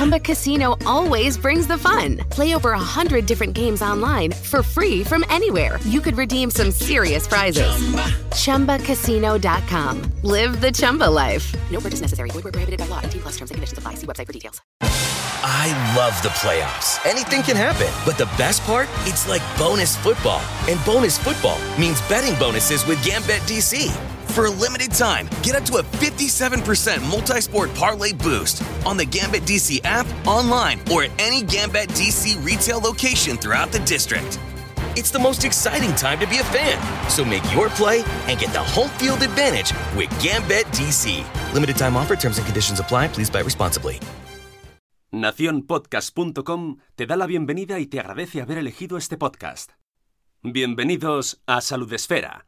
Chumba Casino always brings the fun. Play over a hundred different games online for free from anywhere. You could redeem some serious prizes. Chumba. ChumbaCasino.com. Live the Chumba life. No purchase necessary. Void where prohibited by law. T plus terms and conditions apply. See website for details. I love the playoffs. Anything can happen. But the best part? It's like bonus football. And bonus football means betting bonuses with Gambit DC. For a limited time, get up to a 57% multi sport parlay boost on the Gambit DC app, online, or at any Gambit DC retail location throughout the district. It's the most exciting time to be a fan. So make your play and get the home field advantage with Gambit DC. Limited time offer, terms and conditions apply. Please buy responsibly. Naciónpodcast.com te da la bienvenida y te agradece haber elegido este podcast. Bienvenidos a Salud Esfera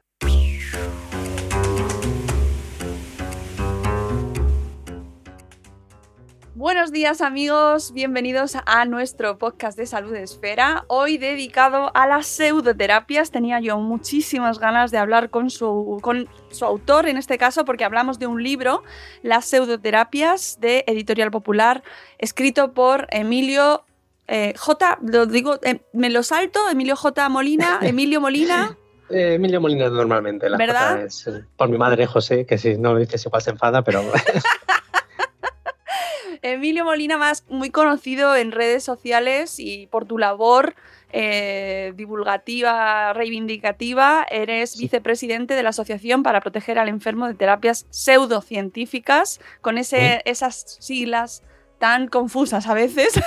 Buenos días amigos, bienvenidos a nuestro podcast de Salud Esfera, hoy dedicado a las pseudoterapias. Tenía yo muchísimas ganas de hablar con su, con su autor, en este caso, porque hablamos de un libro, Las pseudoterapias, de Editorial Popular, escrito por Emilio eh, J, lo digo, eh, me lo salto, Emilio J. Molina, Emilio Molina. Eh, Emilio Molina normalmente, la ¿verdad? Es por mi madre José, que si no lo dices igual se enfada, pero... Emilio Molina, más muy conocido en redes sociales y por tu labor eh, divulgativa, reivindicativa, eres vicepresidente de la Asociación para Proteger al Enfermo de Terapias Pseudocientíficas, con ese, esas siglas tan confusas a veces.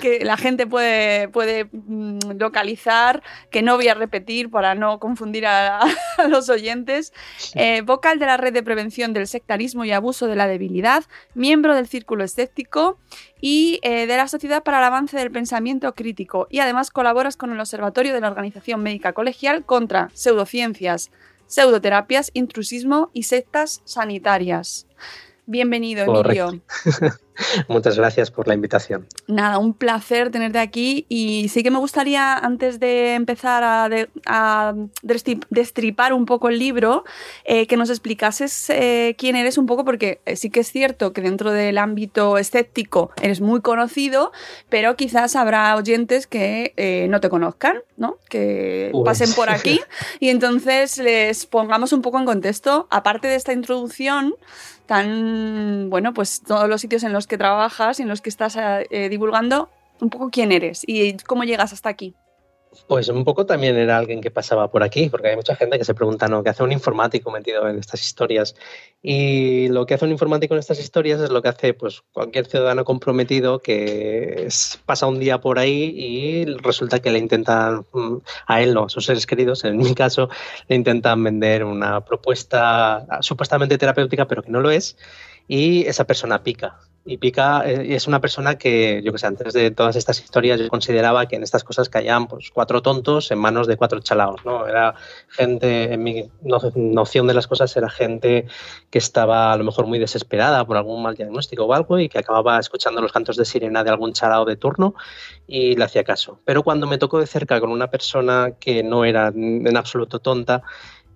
que la gente puede, puede mm, localizar, que no voy a repetir para no confundir a, a los oyentes. Eh, vocal de la Red de Prevención del Sectarismo y Abuso de la Debilidad, miembro del Círculo Escéptico y eh, de la Sociedad para el Avance del Pensamiento Crítico. Y además colaboras con el Observatorio de la Organización Médica Colegial contra pseudociencias, pseudoterapias, intrusismo y sectas sanitarias. Bienvenido, Emilio. Muchas gracias por la invitación. Nada, un placer tenerte aquí y sí que me gustaría, antes de empezar a, de, a destripar un poco el libro, eh, que nos explicases eh, quién eres un poco, porque sí que es cierto que dentro del ámbito escéptico eres muy conocido, pero quizás habrá oyentes que eh, no te conozcan, ¿no? Que Uy. pasen por aquí y entonces les pongamos un poco en contexto, aparte de esta introducción tan, bueno, pues todos los sitios en los que trabajas y en los que estás eh, divulgando, un poco quién eres y cómo llegas hasta aquí. Pues un poco también era alguien que pasaba por aquí, porque hay mucha gente que se pregunta, ¿no? ¿Qué hace un informático metido en estas historias? Y lo que hace un informático en estas historias es lo que hace pues, cualquier ciudadano comprometido que pasa un día por ahí y resulta que le intentan, a él no, a sus seres queridos, en mi caso, le intentan vender una propuesta supuestamente terapéutica, pero que no lo es, y esa persona pica. Y Pica es una persona que, yo que sé, antes de todas estas historias, yo consideraba que en estas cosas caían pues, cuatro tontos en manos de cuatro chalaos, ¿no? Era gente, en mi noción de las cosas, era gente que estaba a lo mejor muy desesperada por algún mal diagnóstico o algo y que acababa escuchando los cantos de sirena de algún chalao de turno y le hacía caso. Pero cuando me tocó de cerca con una persona que no era en absoluto tonta,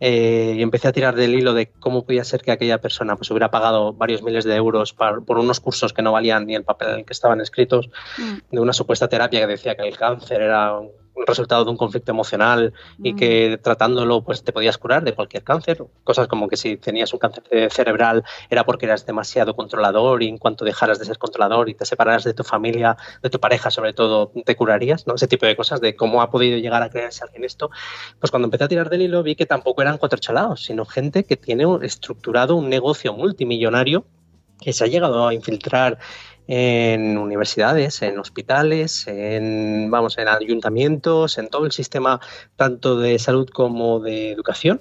eh, y empecé a tirar del hilo de cómo podía ser que aquella persona pues, hubiera pagado varios miles de euros para, por unos cursos que no valían ni el papel en el que estaban escritos, mm. de una supuesta terapia que decía que el cáncer era un resultado de un conflicto emocional mm. y que tratándolo pues te podías curar de cualquier cáncer. Cosas como que si tenías un cáncer cerebral era porque eras demasiado controlador y en cuanto dejaras de ser controlador y te separaras de tu familia, de tu pareja sobre todo, te curarías, ¿no? Ese tipo de cosas de cómo ha podido llegar a creerse alguien esto. Pues cuando empecé a tirar del hilo vi que tampoco eran cuatro chalados, sino gente que tiene estructurado un negocio multimillonario que se ha llegado a infiltrar en universidades, en hospitales, en, vamos, en ayuntamientos, en todo el sistema tanto de salud como de educación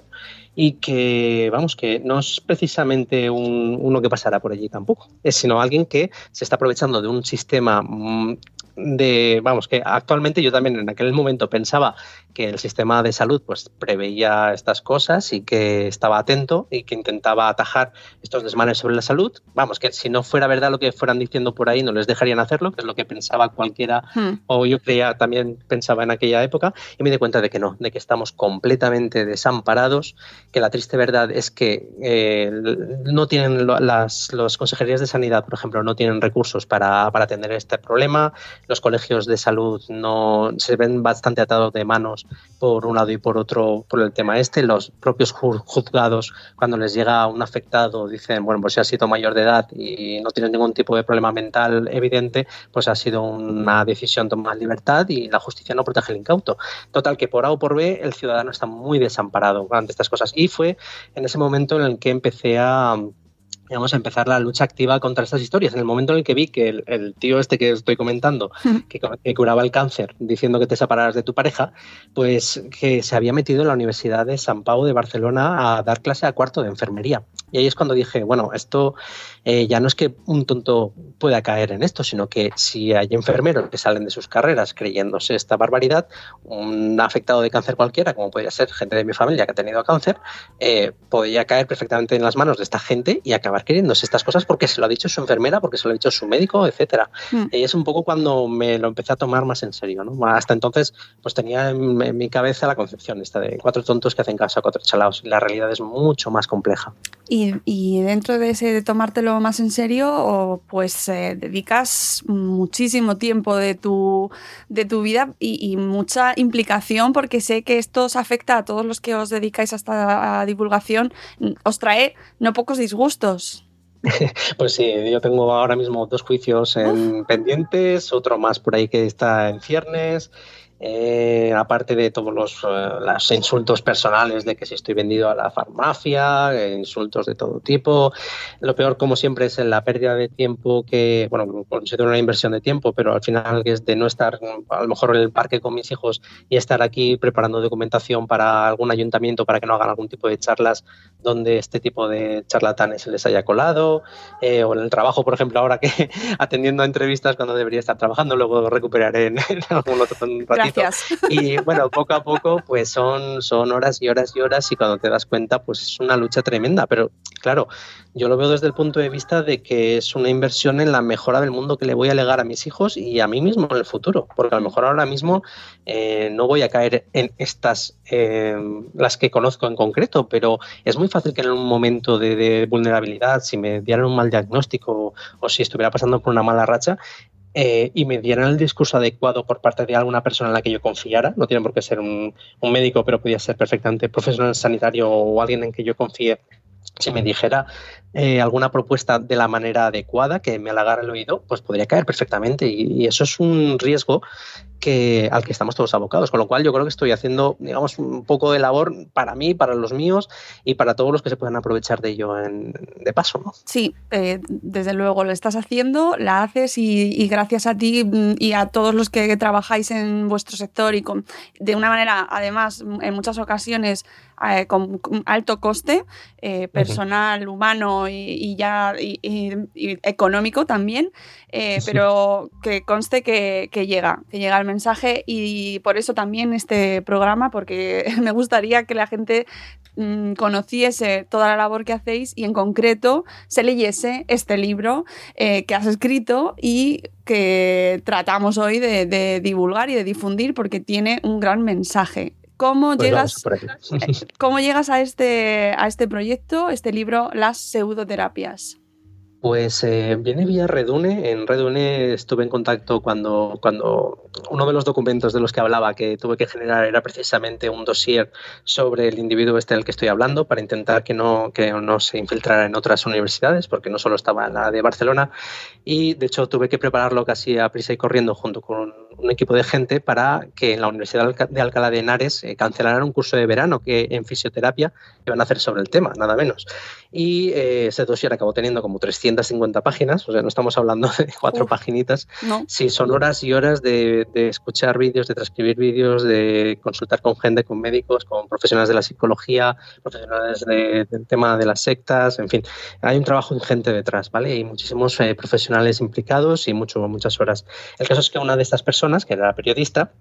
y que, vamos, que no es precisamente un, uno que pasará por allí tampoco, es sino alguien que se está aprovechando de un sistema de, vamos, que actualmente yo también en aquel momento pensaba que el sistema de salud pues preveía estas cosas y que estaba atento y que intentaba atajar estos desmanes sobre la salud. Vamos, que si no fuera verdad lo que fueran diciendo por ahí, no les dejarían hacerlo, que es lo que pensaba cualquiera, hmm. o yo creía, también pensaba en aquella época, y me di cuenta de que no, de que estamos completamente desamparados, que la triste verdad es que eh, no tienen las, las consejerías de sanidad, por ejemplo, no tienen recursos para, para atender este problema, los colegios de salud no se ven bastante atados de manos por un lado y por otro por el tema este. Los propios juzgados, cuando les llega un afectado, dicen, bueno, pues si ha sido mayor de edad y no tiene ningún tipo de problema mental evidente, pues ha sido una decisión tomar libertad y la justicia no protege el incauto. Total, que por A o por B el ciudadano está muy desamparado ante estas cosas. Fue en ese momento en el que empecé a vamos a empezar la lucha activa contra estas historias. En el momento en el que vi que el, tío este que estoy comentando, que, curaba el cáncer diciendo que te separaras de tu pareja, pues que se había metido en la Universidad de San Pau de Barcelona a dar clase a cuarto de enfermería. Y ahí es cuando dije, bueno, esto eh, ya no es que un tonto pueda caer en esto, sino que si hay enfermeros que salen de sus carreras creyéndose esta barbaridad, un afectado de cáncer cualquiera, como podría ser gente de mi familia que ha tenido cáncer, eh, podría caer perfectamente en las manos de esta gente y acabar queriéndose estas cosas porque se lo ha dicho su enfermera, porque se lo ha dicho su médico, etcétera. Mm. Y es un poco cuando me lo empecé a tomar más en serio. ¿no? Hasta entonces, pues tenía en, mi cabeza la concepción esta de cuatro tontos que hacen caso a cuatro chalaos. La realidad es mucho más compleja. Y, y dentro de ese de tomártelo más en serio, o pues eh, dedicas muchísimo tiempo de tu, de tu vida y, mucha implicación, porque sé que esto os afecta a todos los que os dedicáis a esta divulgación, os trae no pocos disgustos. Pues sí, yo tengo ahora mismo dos juicios en pendientes, otro más por ahí que está en ciernes eh, aparte de todos los, eh, insultos personales de que si estoy vendido a la farmacia, eh, insultos de todo tipo. Lo peor, como siempre, es la pérdida de tiempo que, bueno, considero una inversión de tiempo, pero al final es de no estar a lo mejor en el parque con mis hijos y estar aquí preparando documentación para algún ayuntamiento para que no hagan algún tipo de charlas donde este tipo de charlatanes se les haya colado, o en el trabajo, por ejemplo, ahora que atendiendo a entrevistas cuando debería estar trabajando, luego recuperaré en, algún otro ratito y bueno, poco a poco, pues son, son horas y horas y horas y cuando te das cuenta, pues es una lucha tremenda. Pero claro, yo lo veo desde el punto de vista de que es una inversión en la mejora del mundo que le voy a legar a mis hijos y a mí mismo en el futuro. Porque a lo mejor ahora mismo eh, no voy a caer en estas, eh, las que conozco en concreto, pero es muy fácil que en un momento de, de vulnerabilidad, si me dieran un mal diagnóstico o si estuviera pasando por una mala racha, eh, y me dieran el discurso adecuado por parte de alguna persona en la que yo confiara, no tiene por qué ser un, médico, pero podía ser perfectamente profesional sanitario o alguien en que yo confíe, si me dijera eh, alguna propuesta de la manera adecuada que me halagara el oído, pues podría caer perfectamente. Y, eso es un riesgo que, al que estamos todos abocados. Con lo cual yo creo que estoy haciendo, digamos, un poco de labor para mí, para los míos y para todos los que se puedan aprovechar de ello de paso. ¿no? Sí, eh, desde luego lo estás haciendo, la haces y, gracias a ti mm, y a todos los que trabajáis en vuestro sector y con, de una manera, además, en muchas ocasiones eh, con alto coste personal, humano y, ya económico también, eh, pero que conste que, llega, que llega el mensaje y por eso también este programa, porque me gustaría que la gente mm, conociese toda la labor que hacéis y en concreto se leyese este libro eh, que has escrito y que tratamos hoy de divulgar y de difundir porque tiene un gran mensaje. ¿Cómo, pues llegas, ¿Cómo llegas a este, a este proyecto, este libro, Las pseudoterapias? Pues eh, viene vía Redune. En Redune estuve en contacto cuando, cuando uno de los documentos de los que hablaba que tuve que generar era precisamente un dossier sobre el individuo este del que estoy hablando para intentar que no, que no se infiltrara en otras universidades, porque no solo estaba en la de Barcelona. Y de hecho tuve que prepararlo casi a prisa y corriendo junto con un equipo de gente para que en la Universidad de Alcalá de Henares eh, cancelaran un curso de verano que en fisioterapia iban a hacer sobre el tema, nada menos. Y eh, ese dossier acabó teniendo como 350 páginas, o sea, no estamos hablando de cuatro paginitas. Sí, son horas y horas de, escuchar vídeos, de transcribir vídeos, de consultar con gente, con médicos, con profesionales de la psicología, profesionales del tema de las sectas, en fin, hay un trabajo ingente detrás, ¿vale? Y muchísimos eh, profesionales implicados y mucho, muchas horas. El caso es que una de estas personas, que era periodista,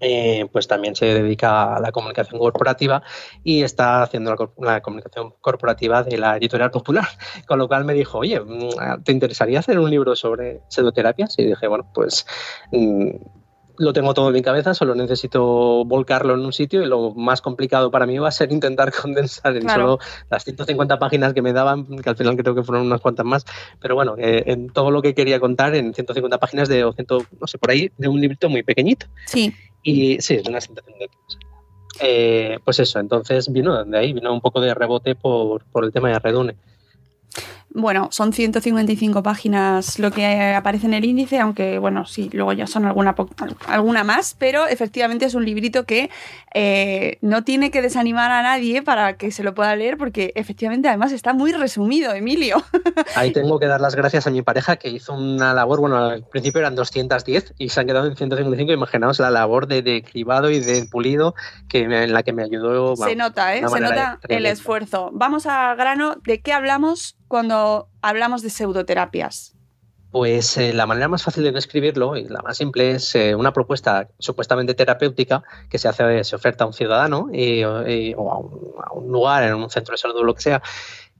eh, pues también se dedica a la comunicación corporativa y está haciendo la, comunicación corporativa de la editorial popular. Con lo cual me dijo, oye, mm, ¿te interesaría hacer un libro sobre pseudoterapias? Y dije, bueno, pues mm, lo tengo todo en mi cabeza, solo necesito volcarlo en un sitio y lo más complicado para mí va a ser intentar condensar en solo las 150 páginas que me daban, que al final creo que fueron unas cuantas más, pero bueno, eh, en todo lo que quería contar en 150 páginas de, o no sé, por ahí, de un librito muy pequeñito. Sí. Y sí, es una situación de... Eh, pues eso, entonces vino de ahí, vino un poco de rebote por, por el tema de Redune. Bueno, son 155 páginas lo que aparece en el índice, aunque bueno, sí, luego ya son alguna, alguna más, pero efectivamente es un librito que eh, no tiene que desanimar a nadie para que se lo pueda leer, porque efectivamente además está muy resumido, Emilio. Ahí tengo que dar las gracias a mi pareja que hizo una labor, bueno, al principio eran 210 y se han quedado en 155, imaginaos la labor de, cribado y de pulido que en la que me ayudó. se nota, ¿eh? Se nota el esfuerzo. Vamos a grano, ¿de qué hablamos cuando hablamos de pseudoterapias? Pues eh, la manera más fácil de describirlo y la más simple es eh, una propuesta supuestamente terapéutica que se hace, se oferta a un ciudadano o a un, a un, lugar, en un centro de salud o lo que sea,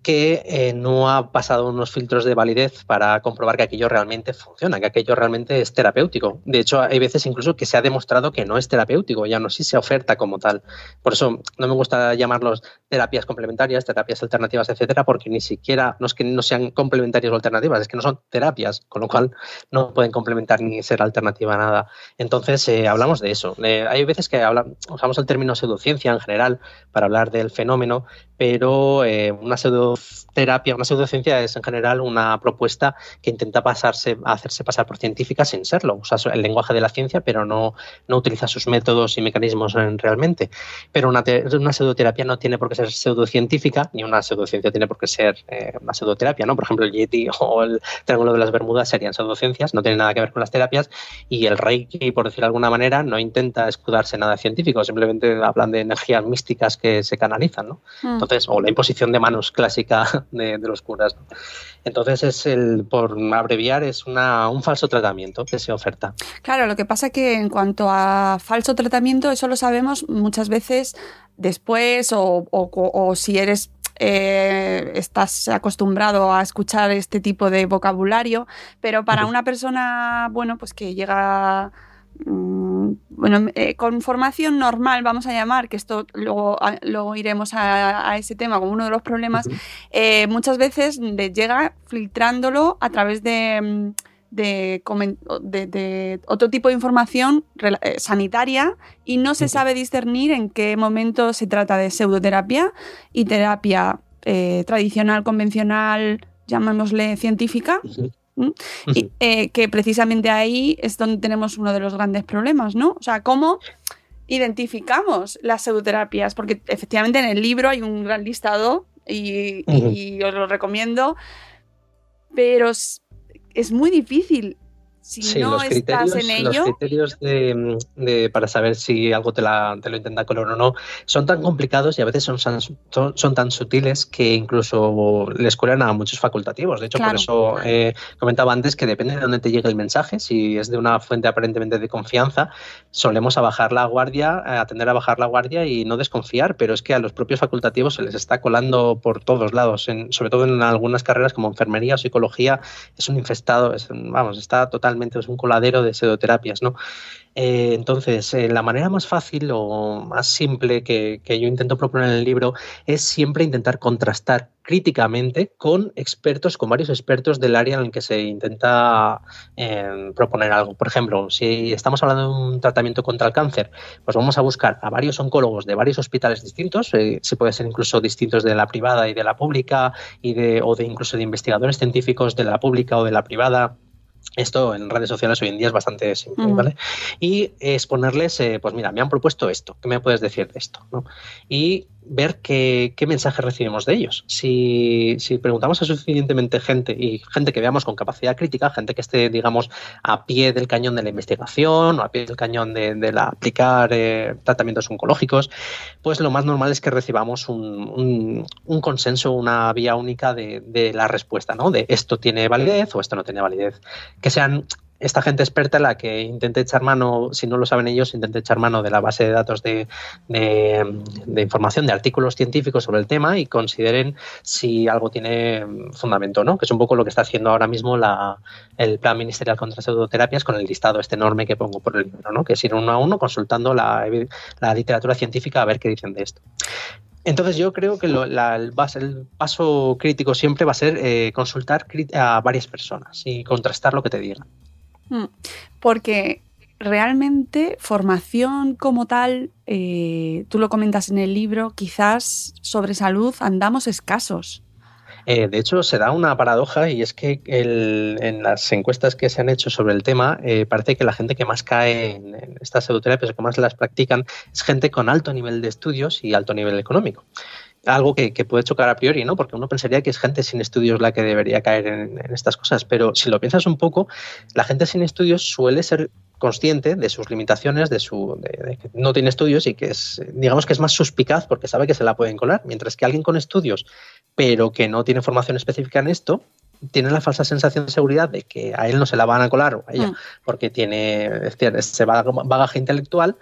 que eh, no ha pasado unos filtros de validez para comprobar que aquello realmente funciona, que aquello realmente es terapéutico. De hecho, hay veces incluso que se ha demostrado que no es terapéutico, ya no sí se oferta como tal. Por eso no me gusta llamarlos terapias complementarias, terapias alternativas, etcétera, porque ni siquiera no es que no sean complementarias o alternativas, es que no son terapias, con lo cual no pueden complementar ni ser alternativa a nada. Entonces, eh, hablamos de eso. Eh, hay veces que usamos el término pseudociencia en general para hablar del fenómeno, pero una pseudo terapia, una pseudociencia es en general una propuesta que intenta pasarse, hacerse pasar por científica sin serlo. Usa el lenguaje de la ciencia, pero no, no utiliza sus métodos y mecanismos realmente. Pero una, una, pseudoterapia no tiene por qué ser pseudocientífica, ni una pseudociencia tiene por qué ser eh, una pseudoterapia. ¿no? Por ejemplo, el Yeti o el Triángulo de las Bermudas serían pseudociencias, no tienen nada que ver con las terapias. Y el Reiki, por decir de alguna manera, no intenta escudarse nada científico, simplemente hablan de energías místicas que se canalizan. ¿no? Mm. Entonces, o la imposición de manos clásica de, los curas. Entonces, es el, por abreviar, es una, un falso tratamiento que se oferta. Claro, lo que pasa que en cuanto a falso tratamiento, eso lo sabemos muchas veces después o, si eres eh, estás acostumbrado a escuchar este tipo de vocabulario, pero para una persona, bueno, pues que llega bueno, eh, con formación normal, vamos a llamar, que esto luego, luego iremos a, ese tema como uno de los problemas, eh, muchas veces llega filtrándolo a través de, mm, de, otro tipo de información eh, sanitaria y no se sabe discernir en qué momento se trata de pseudoterapia y terapia tradicional, convencional, llamémosle científica. Y, eh, que precisamente ahí es donde tenemos uno de los grandes problemas, ¿no? O sea, ¿cómo identificamos las pseudoterapias? Porque efectivamente en el libro hay un gran listado y, y os lo recomiendo, pero es muy difícil si no los estás criterios, en ello. Los criterios de, para saber si algo te, la, te, lo intenta color o no son tan complicados y a veces son, son, tan sutiles que incluso les cuelan a muchos facultativos. De hecho, por eso eh, comentaba antes que depende de dónde te llegue el mensaje. Si es de una fuente aparentemente de confianza, solemos a bajar la guardia, a atender a bajar la guardia y no desconfiar, pero es que a los propios facultativos se les está colando por todos lados, sobre todo en algunas carreras como enfermería o psicología, es un infestado, vamos, está totalmente es un coladero de pseudoterapias, ¿no? Eh, entonces, eh, la manera más fácil o más simple que, yo intento proponer en el libro es siempre intentar contrastar críticamente con expertos, con varios expertos del área en el que se intenta eh, proponer algo. Por ejemplo, si estamos hablando de un tratamiento contra el cáncer, pues vamos a buscar a varios oncólogos de varios hospitales distintos, se puede ser incluso distintos de la privada y de la pública, y de, o de incluso de investigadores científicos de la pública o de la privada Esto en redes sociales hoy en día es bastante simple, ¿vale? Y exponerles, eh, pues mira, me han propuesto esto, ¿qué me puedes decir de esto? Y ver qué, qué mensajes recibimos de ellos. Si, preguntamos a suficientemente gente y gente que veamos con capacidad crítica, gente que esté, digamos, a pie del cañón de la investigación o a pie del cañón de, la aplicar eh, tratamientos oncológicos, pues lo más normal es que recibamos un, un, consenso, una vía única de, de, la respuesta, ¿no? De esto tiene validez o esto no tiene validez que sean esta gente experta la que intente echar mano, si no lo saben ellos, intente echar mano de la base de datos de, información, de artículos científicos sobre el tema y consideren si algo tiene fundamento, ¿no? Que es un poco lo que está haciendo ahora mismo la, el Plan Ministerial contra Pseudoterapias con el listado este enorme que pongo por el libro, ¿no? Que es ir uno a uno consultando la, literatura científica a ver qué dicen de esto. Entonces yo creo que el, paso crítico siempre va a ser eh, consultar a varias personas y contrastar lo que te digan. Mm, porque realmente formación como tal, eh, tú lo comentas en el libro, quizás sobre salud andamos escasos. Eh, de hecho, se da una paradoja y es que en las encuestas que se han hecho sobre el tema, eh, parece que la gente que más cae en, estas pseudoterapias o que más las practican es gente con alto nivel de estudios y alto nivel económico algo que, puede chocar a priori, ¿no? Porque uno pensaría que es gente sin estudios la que debería caer en, estas cosas, pero si lo piensas un poco, la gente sin estudios suele ser consciente de sus limitaciones, de su de, que no tiene estudios y que es, digamos que es más suspicaz porque sabe que se la pueden colar, mientras que alguien con estudios, pero que no tiene formación específica en esto, tiene la falsa sensación de seguridad de que a él no se la van a colar o a ella, mm. porque tiene ese bagaje intelectual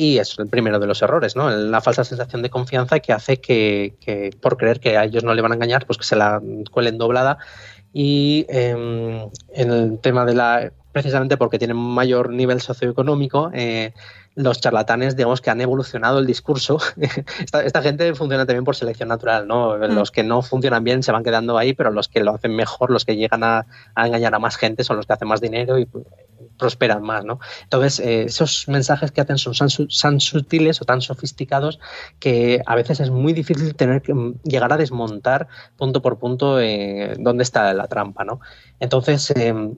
y es el primero de los errores, ¿no? La falsa sensación de confianza que hace que, por creer que a ellos no le van a engañar, pues que se la cuelen doblada. Y em, en el tema de la precisamente porque tienen mayor nivel socioeconómico, eh, los charlatanes, digamos que han evolucionado el discurso. esta, gente funciona también por selección natural, ¿no? Mm. Los que no funcionan bien se van quedando ahí, pero los que lo hacen mejor, los que llegan a, engañar a más gente, son los que hacen más dinero y pues, prosperan más, ¿no? Entonces, eh, esos mensajes que hacen son tan, sutiles o tan sofisticados que a veces es muy difícil tener que mm, llegar a desmontar punto por punto eh, dónde está la trampa, ¿no? Entonces, em,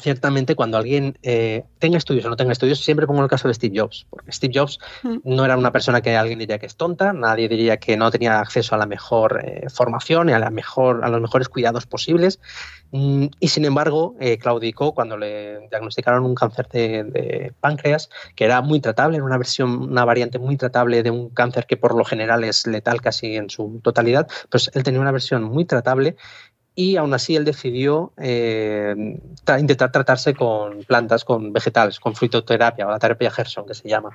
ciertamente cuando alguien eh, tenga estudios o no tenga estudios, siempre pongo el caso de Steve Jobs, porque Steve Jobs mm. no era una persona que alguien diría que es tonta, nadie diría que no tenía acceso a la mejor eh, formación y a, la mejor, a los mejores cuidados posibles. Mm, y sin embargo, eh, claudicó cuando le diagnosticaron un cáncer de, páncreas, que era muy tratable, era una versión, una variante muy tratable de un cáncer que por lo general es letal casi en su totalidad, pues él tenía una versión muy tratable y aún así él decidió eh, intentar tratarse con plantas, con vegetales, con fruitoterapia o la terapia Gerson que se llama.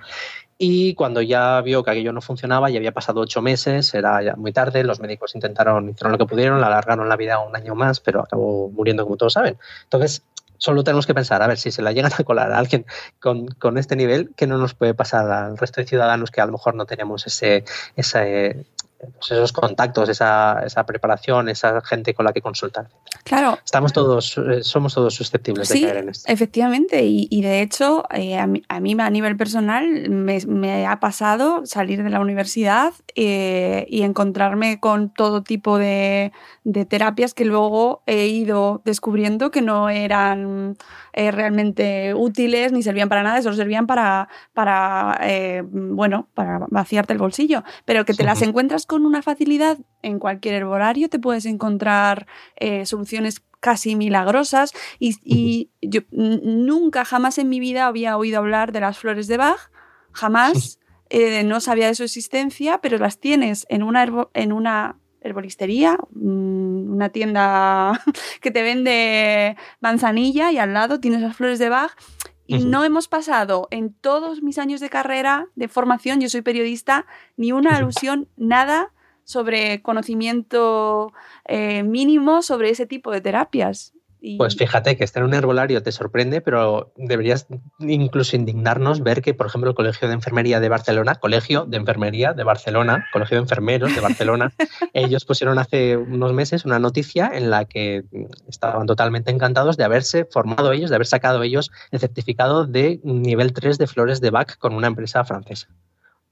Y cuando ya vio que aquello no funcionaba, ya había pasado ocho meses, era ya muy tarde, los médicos intentaron, hicieron lo que pudieron, le alargaron la vida un año más, pero acabó muriendo como todos saben. Entonces, solo tenemos que pensar, a ver, si se la llegan a colar a alguien con, con, este nivel, ¿qué no nos puede pasar al resto de ciudadanos que a lo mejor no tenemos ese, ese, pues esos contactos, esa, esa, preparación, esa gente con la que consultar. Claro. Estamos todos, eh, somos todos susceptibles de caer en esto. Efectivamente, y, de hecho, eh, a, mí, a, nivel personal me, ha pasado salir de la universidad eh, y encontrarme con todo tipo de, de, terapias que luego he ido descubriendo que no eran realmente útiles ni servían para nada, solo servían para, para bueno, para vaciarte el bolsillo, pero que te las encuentras con una facilidad en cualquier herbolario, te puedes encontrar eh, soluciones casi milagrosas. Y, yo nunca, jamás en mi vida había oído hablar de las flores de Bach, jamás, eh, no sabía de su existencia, pero las tienes en una, en una herbolistería, mm, una tienda que te vende manzanilla y al lado tienes las flores de Bach. Y no hemos pasado en todos mis años de carrera, de formación, yo soy periodista, ni una alusión, nada sobre conocimiento eh, mínimo sobre ese tipo de terapias. Pues fíjate que estar en un herbolario te sorprende, pero deberías incluso indignarnos ver que, por ejemplo, el Colegio de Enfermería de Barcelona, Colegio de Enfermería de Barcelona, Colegio de Enfermeros de Barcelona, ellos pusieron hace unos meses una noticia en la que estaban totalmente encantados de haberse formado ellos, de haber sacado ellos el certificado de nivel 3 de flores de Bach con una empresa francesa.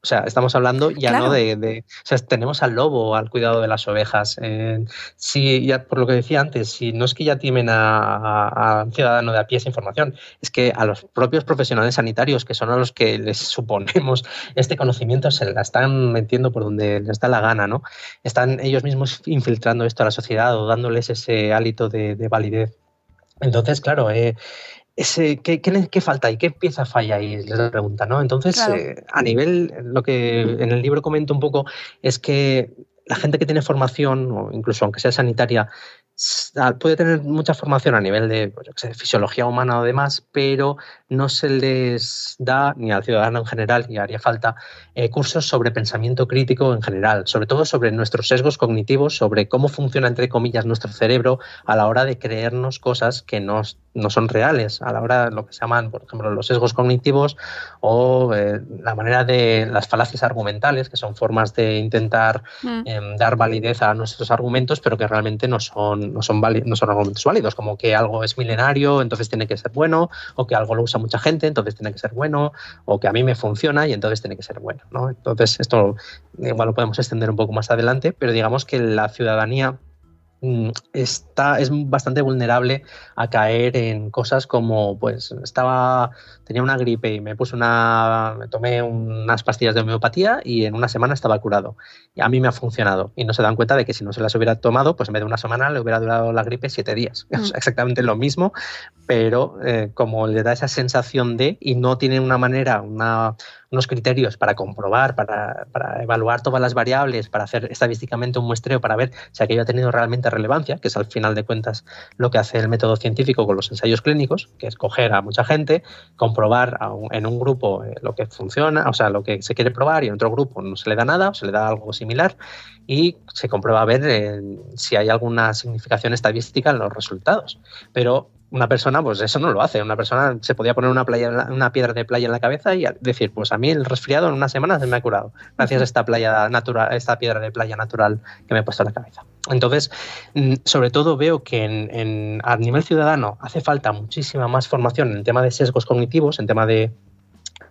O sea, estamos hablando ya no de, O sea, tenemos al lobo al cuidado de las ovejas. Eh, si, ya, por lo que decía antes, si no es que ya tienen a, un ciudadano de a pie esa información, es que a los propios profesionales sanitarios, que son a los que les suponemos este conocimiento, se la están metiendo por donde les da la gana, ¿no? Están ellos mismos infiltrando esto a la sociedad o dándoles ese hálito de, validez. Entonces, claro, eh, ese, ¿qué, qué, falta y qué pieza falla ahí? Les pregunta, ¿no? Entonces, eh, a nivel, lo que en el libro comento un poco es que la gente que tiene formación, o incluso aunque sea sanitaria, puede tener mucha formación a nivel de pues, fisiología humana o demás, pero no se les da ni al ciudadano en general, y haría falta, eh, cursos sobre pensamiento crítico en general, sobre todo sobre nuestros sesgos cognitivos, sobre cómo funciona, entre comillas, nuestro cerebro a la hora de creernos cosas que no, no son reales, a la hora de lo que se llaman, por ejemplo, los sesgos cognitivos o eh, la manera de las falacias argumentales, que son formas de intentar mm. em, dar validez a nuestros argumentos, pero que realmente no son, no, son no son argumentos válidos, como que algo es milenario, entonces tiene que ser bueno, o que algo lo usa mucha gente, entonces tiene que ser bueno, o que a mí me funciona y entonces tiene que ser bueno. ¿no? Entonces, esto igual lo podemos extender un poco más adelante, pero digamos que la ciudadanía está, es bastante vulnerable a caer en cosas como, pues, estaba, tenía una gripe y me puse una, me tomé unas pastillas de homeopatía y en una semana estaba curado. Y a mí me ha funcionado. Y no se dan cuenta de que si no se las hubiera tomado, pues en vez de una semana le hubiera durado la gripe siete días. Es mm. exactamente lo mismo, pero eh, como le da esa sensación de, y no tiene una manera, una, unos criterios para comprobar, para, evaluar todas las variables, para hacer estadísticamente un muestreo para ver si aquello ha tenido realmente relevancia, que es al final de cuentas lo que hace el método científico con los ensayos clínicos, que es coger a mucha gente, comprobar en un grupo eh, lo que funciona, o sea, lo que se quiere probar y en otro grupo no se le da nada o se le da algo similar y se comprueba a ver eh, si hay alguna significación estadística en los resultados. Pero una persona, pues eso no lo hace. Una persona se podía poner una, playa, una piedra de playa en la cabeza y decir, pues a mí el resfriado en una semana se me ha curado, gracias a esta playa natural, esta piedra de playa natural que me he puesto en la cabeza. Entonces, mm, sobre todo veo que en, a nivel ciudadano hace falta muchísima más formación en el tema de sesgos cognitivos, en tema de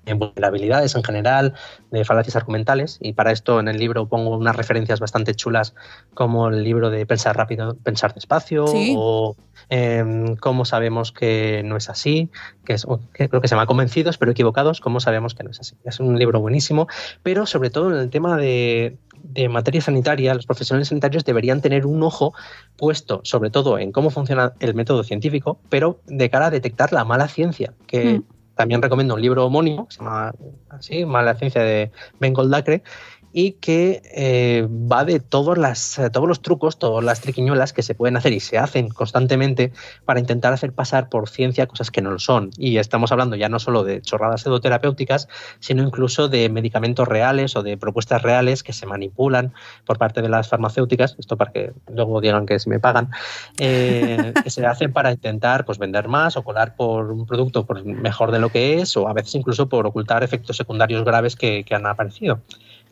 en vulnerabilidades en general, de falacias argumentales. Y para esto en el libro pongo unas referencias bastante chulas como el libro de Pensar rápido, pensar despacio o em, cómo sabemos que no es así, que, es, que creo que se llama Convencidos pero equivocados, cómo sabemos que no es así. Es un libro buenísimo, pero sobre todo en el tema de, de materia sanitaria, los profesionales sanitarios deberían tener un ojo puesto sobre todo en cómo funciona el método científico, pero de cara a detectar la mala ciencia, que mm. También recomiendo un libro homónimo, se llama así, Mala Ciencia de Ben Goldacre, y que eh, va de todos, las, eh, todos los trucos, todas las triquiñuelas que se pueden hacer y se hacen constantemente para intentar hacer pasar por ciencia cosas que no lo son. Y estamos hablando ya no solo de chorradas pseudoterapéuticas, sino incluso de medicamentos reales o de propuestas reales que se manipulan por parte de las farmacéuticas, esto para que luego digan que se me pagan, eh, que se hacen para intentar pues, vender más o colar por un producto mejor de lo que es o a veces incluso por ocultar efectos secundarios graves que han aparecido.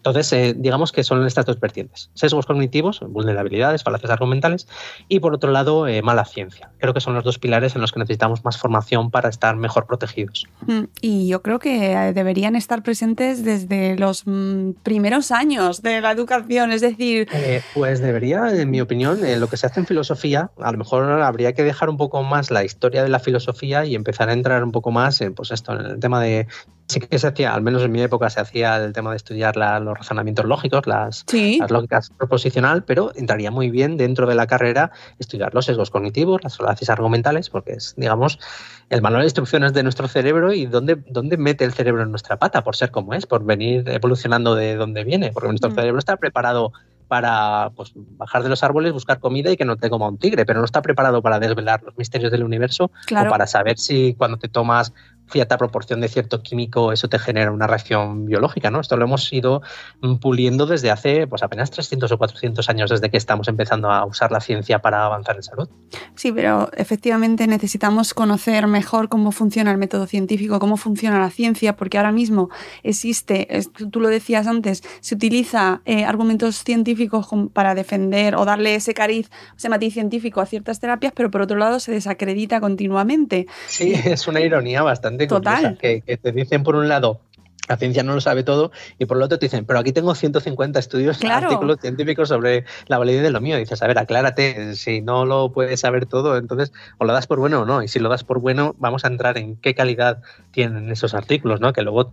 Entonces, eh, digamos que son estas dos vertientes. Sesgos cognitivos, vulnerabilidades, falacias argumentales y por otro lado, eh, mala ciencia. Creo que son los dos pilares en los que necesitamos más formación para estar mejor protegidos. Mm, y yo creo que eh, deberían estar presentes desde los mm, primeros años de la educación, es decir... pues debería, en mi opinión, lo que se hace en filosofía, a lo mejor habría que dejar un poco más la historia de la filosofía y empezar a entrar un poco más en, pues esto, en el tema de sí que se hacía, al menos en mi época, se hacía el tema de estudiar los razonamientos lógicos, las, lógicas proposicional, pero entraría muy bien dentro de la carrera estudiar los sesgos cognitivos, las falacias argumentales, porque es, digamos, el manual de instrucciones de nuestro cerebro y dónde, dónde mete el cerebro en nuestra pata, por ser como es, por venir evolucionando de dónde viene, porque nuestro mm. cerebro está preparado para pues, bajar de los árboles, buscar comida y que no te coma un tigre, pero no está preparado para desvelar los misterios del universo o para saber si cuando te tomas cierta proporción de cierto químico, eso te genera una reacción biológica, ¿no? Esto lo hemos ido puliendo desde hace pues apenas 300 o 400 años desde que estamos empezando a usar la ciencia para avanzar en salud. Sí, pero efectivamente necesitamos conocer mejor cómo funciona el método científico, cómo funciona la ciencia, porque ahora mismo existe, tú lo decías antes, se utiliza eh, argumentos científicos para defender o darle ese cariz, ese matiz científico a ciertas terapias, pero por otro lado se desacredita continuamente. Sí, es una ironía bastante Total. Que, te dicen por un lado, la ciencia no lo sabe todo y por lo otro te dicen, pero aquí tengo 150 estudios, artículos científicos sobre la validez de lo mío. Y dices, a ver, aclárate, si no lo puedes saber todo, entonces o lo das por bueno o no. Y si lo das por bueno, vamos a entrar en qué calidad tienen esos artículos, ¿no? Que luego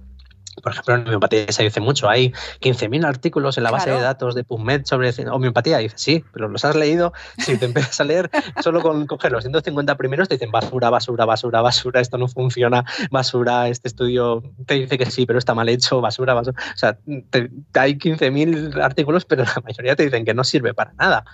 por ejemplo, en homeopatía se dice mucho, hay 15.000 artículos en la base de datos de PubMed sobre homeopatía. Y dices, sí, pero los has leído. Si te empiezas a leer, solo con coger los 150 primeros te dicen basura, basura, basura, basura, esto no funciona, basura, este estudio te dice que sí, pero está mal hecho, basura, basura. O sea, hay 15.000 artículos, pero la mayoría te dicen que no sirve para nada.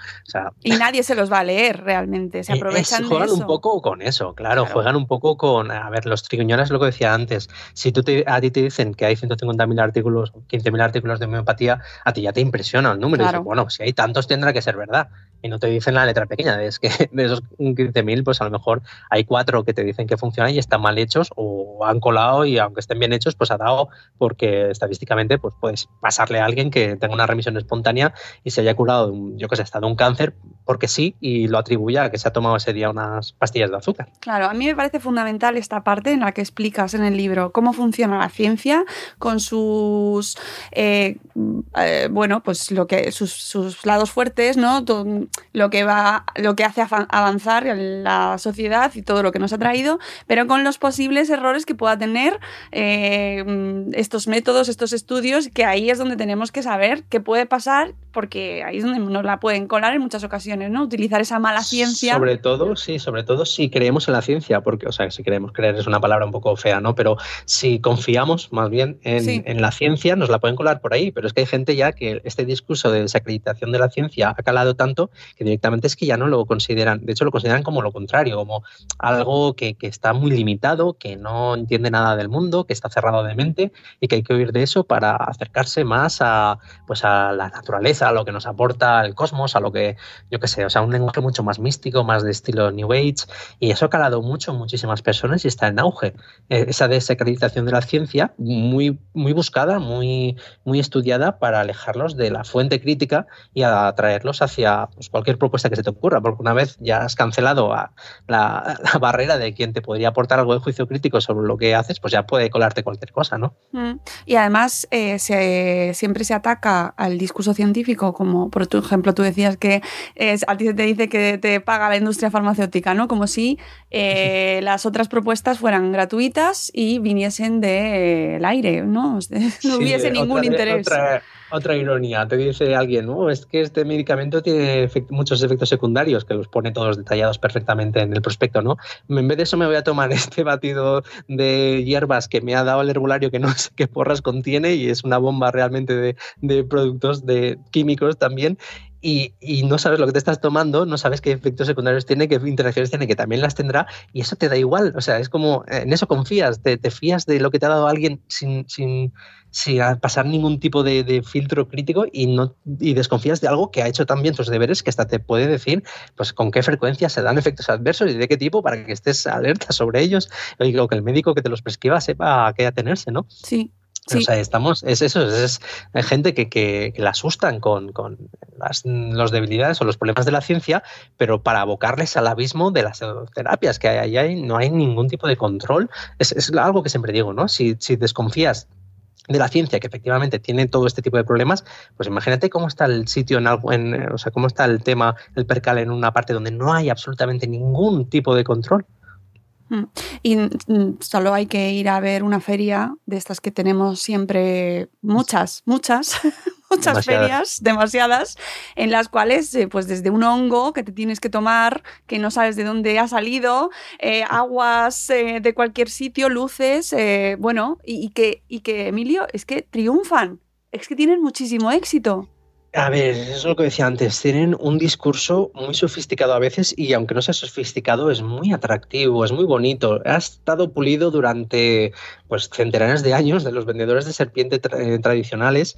y nadie se los va a leer realmente, se aprovechan juegan un poco con eso, claro, juegan un poco con, a ver, los triquiñones, lo que decía antes, si tú te, a ti te dicen que hay 150.000 artículos, 15.000 artículos de homeopatía, a ti ya te impresiona el número. Y bueno, si hay tantos tendrá que ser verdad y no te dicen la letra pequeña. Es que de esos 15.000, pues a lo mejor hay cuatro que te dicen que funcionan y están mal hechos o han colado y aunque estén bien hechos, pues ha dado porque estadísticamente pues puedes pasarle a alguien que tenga una remisión espontánea y se haya curado, yo que sé, estado un cáncer porque sí y lo atribuya a que se ha tomado ese día unas pastillas de azúcar. Claro, a mí me parece fundamental esta parte en la que explicas en el libro cómo funciona la ciencia con sus, eh, eh, bueno, pues lo que sus, sus lados fuertes, ¿no? lo que va, lo que hace avanzar la sociedad y todo lo que nos ha traído, pero con los posibles errores que pueda tener eh, estos métodos, estos estudios, que ahí es donde tenemos que saber qué puede pasar, porque ahí es donde nos la pueden colar en muchas ocasiones, ¿no? Utilizar esa mala ciencia. Sobre todo, sí, sobre todo si creemos en la ciencia, porque, o sea, si creemos, creer es una palabra un poco fea, ¿no? Pero si confiamos más bien en, en la ciencia, nos la pueden colar por ahí, pero es que hay gente ya que este discurso de desacreditación de la ciencia ha calado tanto que directamente es que ya no lo consideran, de hecho lo consideran como lo contrario, como algo que, está muy limitado, que no entiende nada del mundo, que está cerrado de mente y que hay que huir de eso para acercarse más a, pues a la naturaleza, a lo que nos aporta el cosmos, a lo que, yo qué sé, o sea, un lenguaje mucho más místico, más de estilo New Age y eso ha calado mucho en muchísimas personas y está en auge. Eh, esa desacreditación de la ciencia muy, muy buscada, muy, muy estudiada para alejarlos de la fuente crítica y atraerlos hacia pues, cualquier propuesta que se te ocurra, porque una vez ya has cancelado la, barrera de quien te podría aportar algo de juicio crítico sobre lo que haces, pues ya puede colarte cualquier cosa, ¿no? Mm. Y además eh, siempre se ataca al discurso científico, como por ejemplo tú decías que a ti se te dice que te paga la industria farmacéutica, ¿no? Como si eh, las otras propuestas fueran gratuitas y viniesen del aire, ¿no? No hubiese ningún interés otra ironía, te dice alguien, no, es que este medicamento tiene muchos efectos secundarios, que los pone todos detallados perfectamente en el prospecto, ¿no? En vez de eso me voy a tomar este batido de hierbas que me ha dado el herbulario que no sé qué porras contiene y es una bomba realmente de, de productos de químicos también y, no sabes lo que te estás tomando, no sabes qué efectos secundarios tiene, qué interacciones tiene, que también las tendrá, y eso te da igual. O sea, es como, en eso confías, te, fías de lo que te ha dado alguien sin, sin, sin pasar ningún tipo de, filtro crítico y, no, y desconfías de algo que ha hecho también sus deberes, que hasta te puede decir pues con qué frecuencia se dan efectos adversos y de qué tipo para que estés alerta sobre ellos, o que el médico que te los prescriba sepa a qué atenerse, ¿no? Sí, o sea, estamos, es eso, es, gente que, que, la asustan con, con las los debilidades o los problemas de la ciencia, pero para abocarles al abismo de las terapias, que ahí hay, no hay ningún tipo de control. Es, es algo que siempre digo, ¿no? Si, si desconfías de la ciencia que efectivamente tiene todo este tipo de problemas, pues imagínate cómo está el sitio en, algo, en o sea, cómo está el tema, el percal en una parte donde no hay absolutamente ningún tipo de control. Mm. Y solo hay que ir a ver una feria de estas que tenemos siempre, muchas, muchas, muchas ferias, demasiadas, en las cuales, eh, pues desde un hongo que te tienes que tomar, que no sabes de dónde ha salido, eh, aguas eh, de cualquier sitio, luces, bueno, y, que, y que, Emilio, es que triunfan, es que tienen muchísimo éxito. A ver, eso es lo que decía antes, tienen un discurso muy sofisticado a veces y aunque no sea sofisticado es muy atractivo, es muy bonito. Ha estado pulido durante pues centenares de años de los vendedores de serpiente eh, tradicionales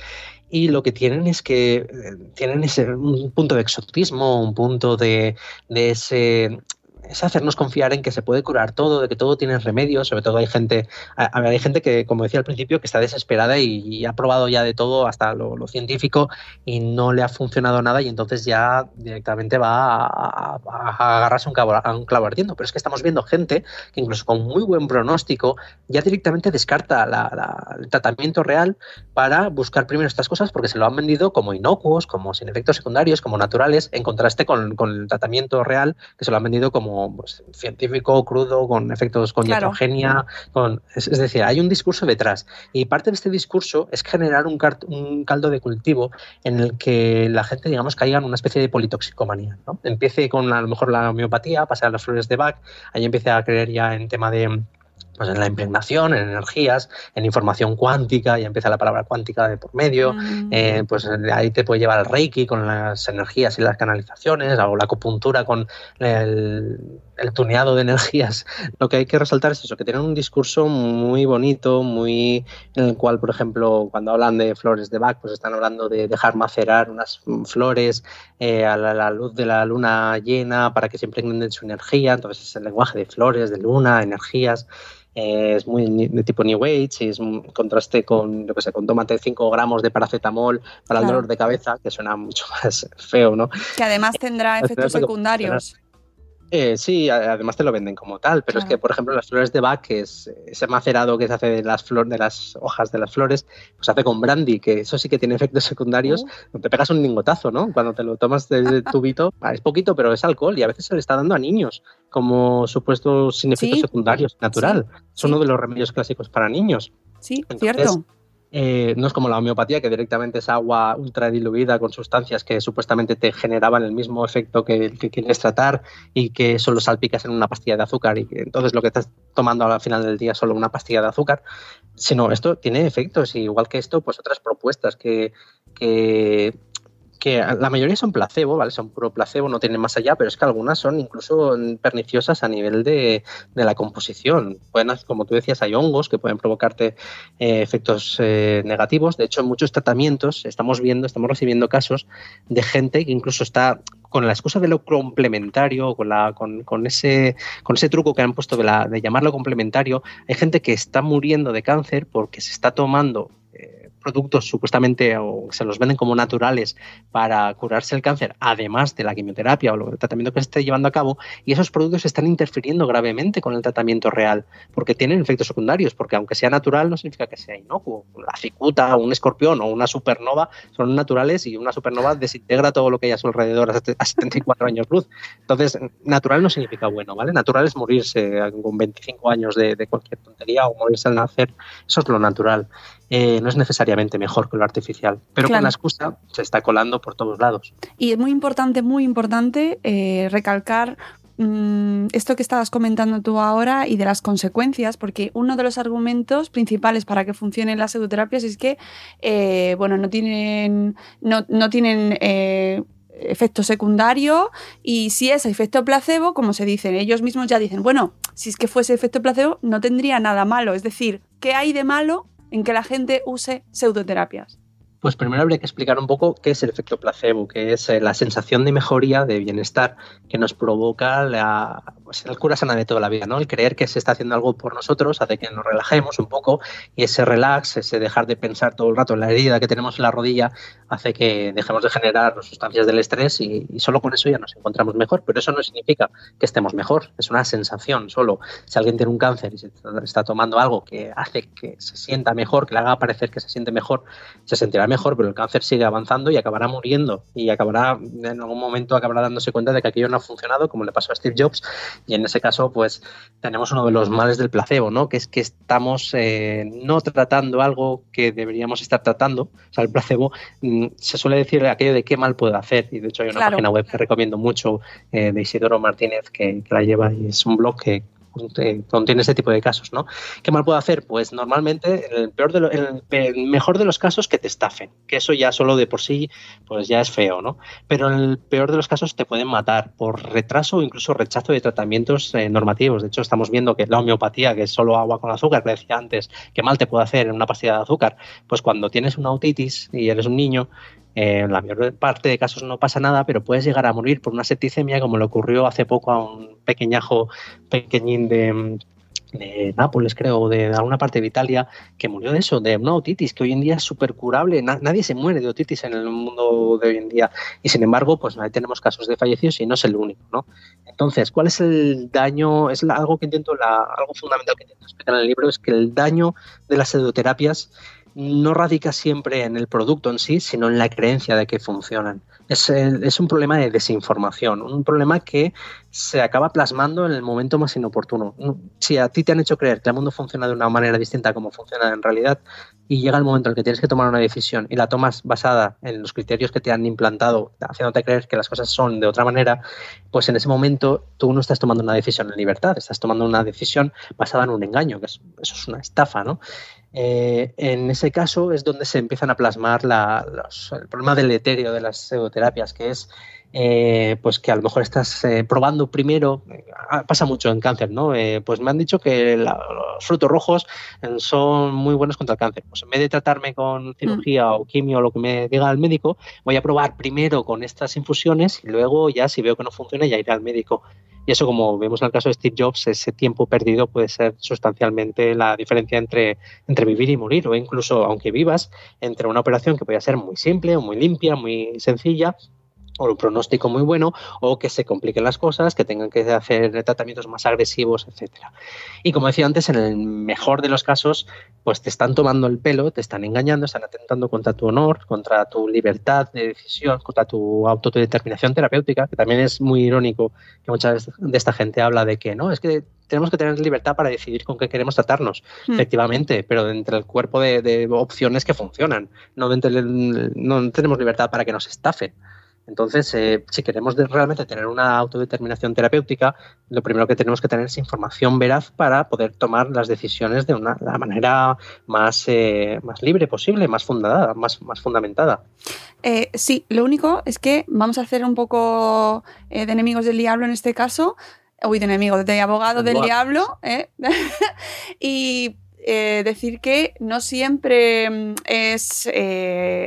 y lo que tienen es que eh, tienen ese un punto de exotismo, un punto de, de ese es hacernos confiar en que se puede curar todo, de que todo tiene remedio. Sobre todo hay gente, hay gente que, como decía al principio, que está desesperada y, ha probado ya de todo hasta lo, científico y no le ha funcionado nada y entonces ya directamente va a, agarrarse un clavo, a un clavo ardiendo. Pero es que estamos viendo gente que incluso con muy buen pronóstico ya directamente descarta el tratamiento real para buscar primero estas cosas porque se lo han vendido como inocuos, como sin efectos secundarios, como naturales, en contraste con, el tratamiento real que se lo han vendido como pues, científico, crudo, con efectos con claro. con, es, decir, hay un discurso detrás. Y parte de este discurso es generar un, caldo de cultivo en el que la gente, digamos, caiga en una especie de politoxicomanía. ¿no? Empiece con a lo mejor la homeopatía, pase a las flores de Bach, ahí empieza a creer ya en tema de pues en la impregnación, en energías, en información cuántica, ya empieza la palabra cuántica de por medio, mm. eh, pues ahí te puede llevar el Reiki con las energías y las canalizaciones, o la acupuntura con el, tuneado de energías. Lo que hay que resaltar es eso, que tienen un discurso muy bonito, muy en el cual, por ejemplo, cuando hablan de flores de Bach, pues están hablando de dejar macerar unas flores eh, a la, luz de la luna llena para que se impregnen su energía, entonces es el lenguaje de flores, de luna, energías. Eh, es muy de tipo New Age y es un contraste con, lo que sé, con tómate 5 gramos de paracetamol para el dolor de cabeza, que suena mucho más feo, ¿no? Que además tendrá efectos secundarios. Eh, sí, además te lo venden como tal, pero es que, por ejemplo, las flores de Bach, que es ese macerado que se hace de las, flores, de las hojas de las flores, pues se hace con brandy, que eso sí que tiene efectos secundarios. Uh. Te pegas un lingotazo, ¿no? Cuando te lo tomas de tubito, ah, es poquito, pero es alcohol y a veces se le está dando a niños como supuestos sin efectos secundarios, natural. es uno de los remedios clásicos para niños. Sí, cierto. Eh, no es como la homeopatía, que directamente es agua ultra diluida con sustancias que supuestamente te generaban el mismo efecto que, que quieres tratar y que solo salpicas en una pastilla de azúcar y entonces lo que estás tomando al final del día es solo una pastilla de azúcar. Sino esto tiene efectos, y igual que esto, pues otras propuestas que que la mayoría son placebo, ¿vale? Son puro placebo, no tienen más allá, pero es que algunas son incluso perniciosas a nivel de, la composición. Pueden, como tú decías, hay hongos que pueden provocarte eh, efectos eh, negativos. De hecho, en muchos tratamientos estamos viendo, estamos recibiendo casos de gente que incluso está con la excusa de lo complementario, con, la, con, con, ese, con ese truco que han puesto de, de llamarlo complementario, hay gente que está muriendo de cáncer porque se está tomando productos supuestamente o se los venden como naturales para curarse el cáncer, además de la quimioterapia o el tratamiento que se esté llevando a cabo, y esos productos están interfiriendo gravemente con el tratamiento real, porque tienen efectos secundarios, porque aunque sea natural no significa que sea inocuo. La cicuta, un escorpión o una supernova son naturales y una supernova desintegra todo lo que hay a su alrededor a 74 años luz. Entonces, natural no significa bueno, ¿vale? Natural es morirse con 25 años de, cualquier tontería o morirse al nacer, eso es lo natural. Eh, no es mejor que lo artificial, pero con la excusa se está colando por todos lados. Y es muy importante, muy importante eh, recalcar mm, esto que estabas comentando tú ahora y de las consecuencias, porque uno de los argumentos principales para que funcionen las pseudoterapias es que, eh, bueno, no tienen, no, no tienen efecto secundario y si es efecto placebo, como se dicen, ellos mismos ya dicen, bueno, si es que fuese efecto placebo no tendría nada malo, es decir, ¿qué hay de malo en que la gente use pseudoterapias? Pues primero habría que explicar un poco qué es el efecto placebo, que es eh, la sensación de mejoría, de bienestar que nos provoca la, pues, el cura sana de toda la vida, ¿no? El creer que se está haciendo algo por nosotros hace que nos relajemos un poco y ese relax, ese dejar de pensar todo el rato en la herida que tenemos en la rodilla, hace que dejemos de generar sustancias del estrés y, solo con eso ya nos encontramos mejor. Pero eso no significa que estemos mejor, es una sensación solo. Si alguien tiene un cáncer y se está tomando algo que hace que se sienta mejor, que le haga parecer que se siente mejor, se sentirá mejor mejor, pero el cáncer sigue avanzando y acabará muriendo y acabará, en algún momento acabará dándose cuenta de que aquello no ha funcionado, como le pasó a Steve Jobs, y en ese caso, pues tenemos uno de los males del placebo, ¿no? Que es que estamos eh, no tratando algo que deberíamos estar tratando. O sea, el placebo mm, se suele decir aquello de qué mal puede hacer, y de hecho hay una página web que recomiendo mucho eh, de Isidoro Martínez que, que la lleva y es un blog que contiene este tipo de casos, ¿no? ¿Qué mal puedo hacer? Pues normalmente, en el, peor de el mejor de los casos, que te estafen, que eso ya solo de por sí, pues ya es feo, ¿no? Pero en el peor de los casos te pueden matar por retraso o incluso rechazo de tratamientos eh, normativos. De hecho, estamos viendo que la homeopatía, que es solo agua con azúcar, que decía antes, ¿qué mal te puede hacer en una pastilla de azúcar? Pues cuando tienes una otitis y eres un niño, en la mayor parte de casos no pasa nada, pero puedes llegar a morir por una septicemia como le ocurrió hace poco a un pequeñajo pequeñín de Nápoles, creo, o de alguna parte de Italia, que murió de eso, de una otitis, que hoy en día es súper curable. nadie se muere de otitis en el mundo de hoy en día. Y sin embargo, pues tenemos casos de fallecidos y no es el único, ¿no? Entonces, ¿cuál es el daño? Es algo que intento, la, algo fundamental que intento explicar en el libro, es que el daño de las pseudoterapias no radica siempre en el producto en sí, sino en la creencia de que funcionan. Es, es, un problema de desinformación, un problema que se acaba plasmando en el momento más inoportuno. Si a ti te han hecho creer que el mundo funciona de una manera distinta a como funciona en realidad y llega el momento en el que tienes que tomar una decisión y la tomas basada en los criterios que te han implantado, haciéndote creer que las cosas son de otra manera, pues en ese momento tú no estás tomando una decisión en libertad, estás tomando una decisión basada en un engaño, que eso es una estafa, ¿no? Eh, en ese caso es donde se empiezan a plasmar el problema del etéreo de las pseudoterapias, que es eh, pues que a lo mejor estás eh, probando primero, pasa mucho en cáncer, ¿no? pues me han dicho que los frutos rojos son muy buenos contra el cáncer. Pues en vez de tratarme con cirugía o quimio o lo que me diga el médico, voy a probar primero con estas infusiones y luego ya si veo que no funciona ya iré al médico. Y eso, como vemos en el caso de Steve Jobs, ese tiempo perdido puede ser sustancialmente la diferencia entre, entre vivir y morir, o incluso, aunque vivas, entre una operación que puede ser muy simple o muy limpia, muy sencilla, o un pronóstico muy bueno, o que se compliquen las cosas, que tengan que hacer tratamientos más agresivos, etcétera. Y como decía antes, en el mejor de los casos, pues te están tomando el pelo, te están engañando, están atentando contra tu honor, contra tu libertad de decisión, contra tu autodeterminación terapéutica, que también es muy irónico que mucha de esta gente habla de que no, es que tenemos que tener libertad para decidir con qué queremos tratarnos, hmm. efectivamente, pero entre el cuerpo de, opciones que funcionan, no, no tenemos libertad para que nos estafen. Entonces, eh, si queremos realmente tener una autodeterminación terapéutica, lo primero que tenemos que tener es información veraz para poder tomar las decisiones de una, la manera más, eh, más libre posible, más fundada, más, más fundamentada. Eh, sí, lo único es que vamos a hacer un poco de enemigos del diablo en este caso, uy, de enemigos, de abogado del diablo, y decir que no siempre mm, es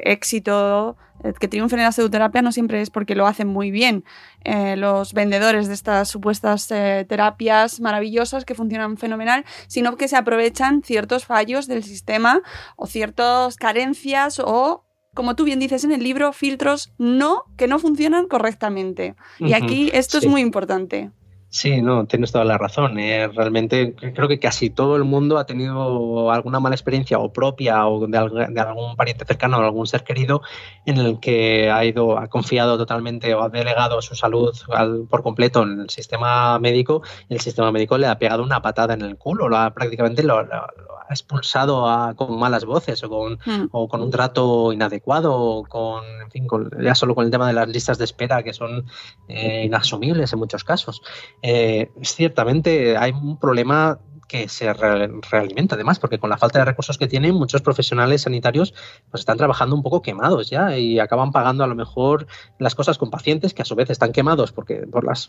éxito eh, que triunfen en la pseudoterapia no siempre es porque lo hacen muy bien. Eh, los vendedores de estas supuestas eh, terapias maravillosas que funcionan fenomenal, sino que se aprovechan ciertos fallos del sistema o ciertas carencias o como tú bien dices en el libro, filtros no que no funcionan correctamente. Y aquí esto es muy importante. Sí, no, tienes toda la razón. Eh. Realmente creo que casi todo el mundo ha tenido alguna mala experiencia o propia o de, algún pariente cercano o algún ser querido en el que ha ido, ha confiado totalmente o ha delegado su salud por completo en el sistema médico y el sistema médico le ha pegado una patada en el culo, lo ha, prácticamente lo, expulsado con malas voces o con, hmm. o con un trato inadecuado o con, en fin, ya solo con el tema de las listas de espera que son eh, inasumibles en muchos casos. Eh, ciertamente hay un problema que se realimenta además, porque con la falta de recursos que tienen, muchos profesionales sanitarios pues están trabajando un poco quemados ya y acaban pagando a lo mejor las cosas con pacientes que a su vez están quemados porque por, las,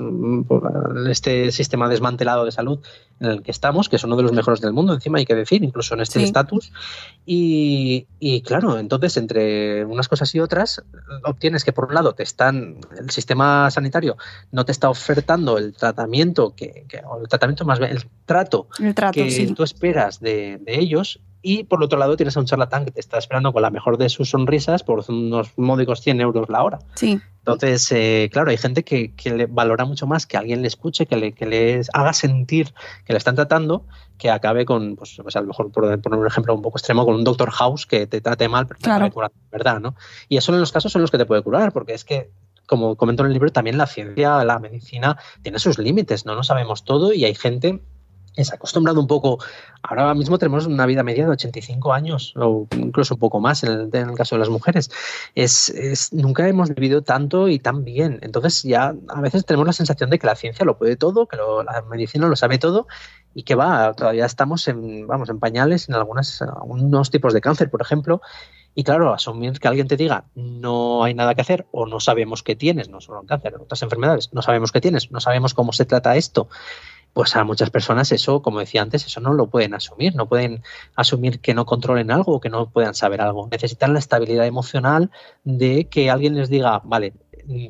este sistema desmantelado de salud en el que estamos, que es uno de los mejores del mundo, encima hay que decir, incluso en este estatus. Y, claro, entonces entre unas cosas y otras, obtienes que por un lado te están, el sistema sanitario no te está ofertando el tratamiento que, o el tratamiento más bien, el trato que tú esperas de, ellos y por otro lado tienes a un charlatán que te está esperando con la mejor de sus sonrisas por unos módicos 100 euros la hora. Sí. Entonces, eh, claro, hay gente que, le valora mucho más que alguien le escuche, que le, que le haga sentir que le están tratando, que acabe con, pues, pues a lo mejor por poner un ejemplo un poco extremo, con un doctor house que te trate mal, pero te claro. curar, ¿verdad? ¿no? Y eso en los casos son los que te puede curar, porque es que como comento en el libro, también la ciencia, la medicina tiene sus límites, no lo sabemos todo y hay gente ha acostumbrado un poco. Ahora mismo tenemos una vida media de 85 años, o incluso un poco más en el, caso de las mujeres. Es, nunca hemos vivido tanto y tan bien. Entonces ya a veces tenemos la sensación de que la ciencia lo puede todo, que la medicina lo sabe todo y que va, todavía estamos en, vamos, en pañales en algunos tipos de cáncer, por ejemplo. Y claro, asumir que alguien te diga no hay nada que hacer o no sabemos qué tienes, no solo en cáncer, en otras enfermedades, no sabemos qué tienes, no sabemos cómo se trata esto pues a muchas personas eso, como decía antes, eso no lo pueden asumir, no pueden asumir que no controlen algo o que no puedan saber algo. Necesitan la estabilidad emocional de que alguien les diga, vale,